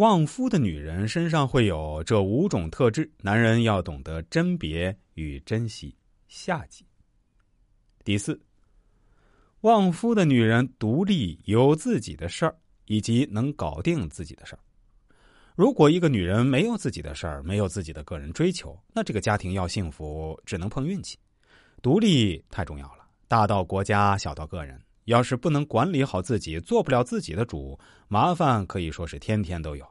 旺夫的女人身上会有这五种特质，男人要懂得甄别与珍惜。下集。第四，旺夫的女人独立，有自己的事儿，以及能搞定自己的事儿。如果一个女人没有自己的事儿，没有自己的个人追求，那这个家庭要幸福，只能碰运气。独立太重要了，大到国家，小到个人。要是不能管理好自己，做不了自己的主，麻烦可以说是天天都有。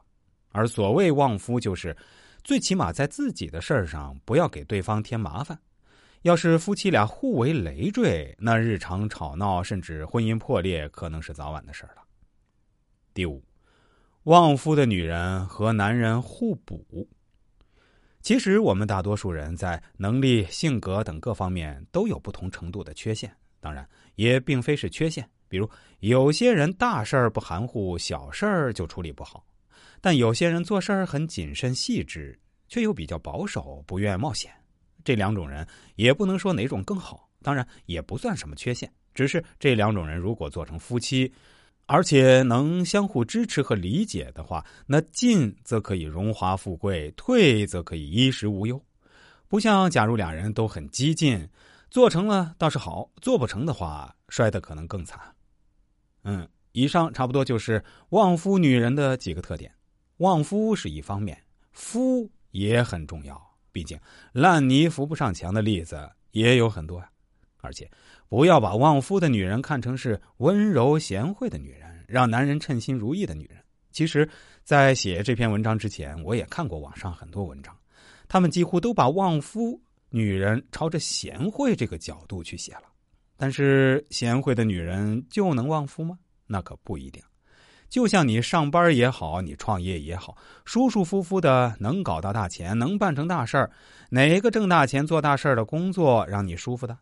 而所谓旺夫，就是最起码在自己的事儿上不要给对方添麻烦。要是夫妻俩互为累赘，那日常吵闹甚至婚姻破裂，可能是早晚的事儿了。第五，旺夫的女人和男人互补。其实我们大多数人在能力、性格等各方面都有不同程度的缺陷。当然，也并非是缺陷。比如，有些人大事儿不含糊，小事儿就处理不好；但有些人做事儿很谨慎细致，却又比较保守，不愿冒险。这两种人也不能说哪种更好，当然也不算什么缺陷。只是这两种人如果做成夫妻，而且能相互支持和理解的话，那进则可以荣华富贵，退则可以衣食无忧。不像假如俩人都很激进。做成了倒是好，做不成的话，摔的可能更惨。嗯，以上差不多就是旺夫女人的几个特点。旺夫是一方面，夫也很重要。毕竟烂泥扶不上墙的例子也有很多呀。而且，不要把旺夫的女人看成是温柔贤惠的女人，让男人称心如意的女人。其实，在写这篇文章之前，我也看过网上很多文章，他们几乎都把旺夫。女人朝着贤惠这个角度去写了，但是贤惠的女人就能旺夫吗？那可不一定。就像你上班也好，你创业也好，舒舒服服的能搞到大钱，能办成大事儿，哪个挣大钱做大事儿的工作让你舒服的？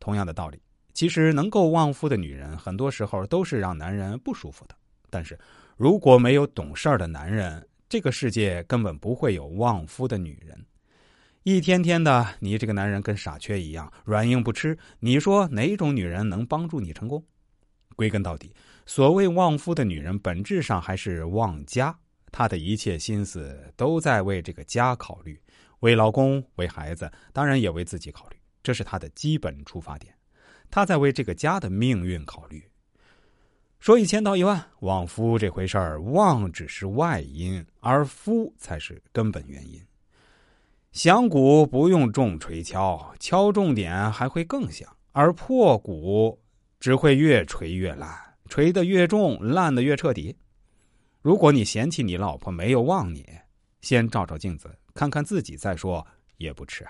同样的道理，其实能够旺夫的女人，很多时候都是让男人不舒服的。但是如果没有懂事儿的男人，这个世界根本不会有旺夫的女人。一天天的，你这个男人跟傻缺一样，软硬不吃。你说哪种女人能帮助你成功？归根到底，所谓旺夫的女人，本质上还是旺家。她的一切心思都在为这个家考虑，为老公，为孩子，当然也为自己考虑。这是她的基本出发点。她在为这个家的命运考虑。说一千道一万，旺夫这回事儿，旺只是外因，而夫才是根本原因。响鼓不用重锤敲，敲重点还会更响；而破鼓只会越锤越烂，锤得越重，烂得越彻底。如果你嫌弃你老婆没有望你，先照照镜子，看看自己再说，也不迟。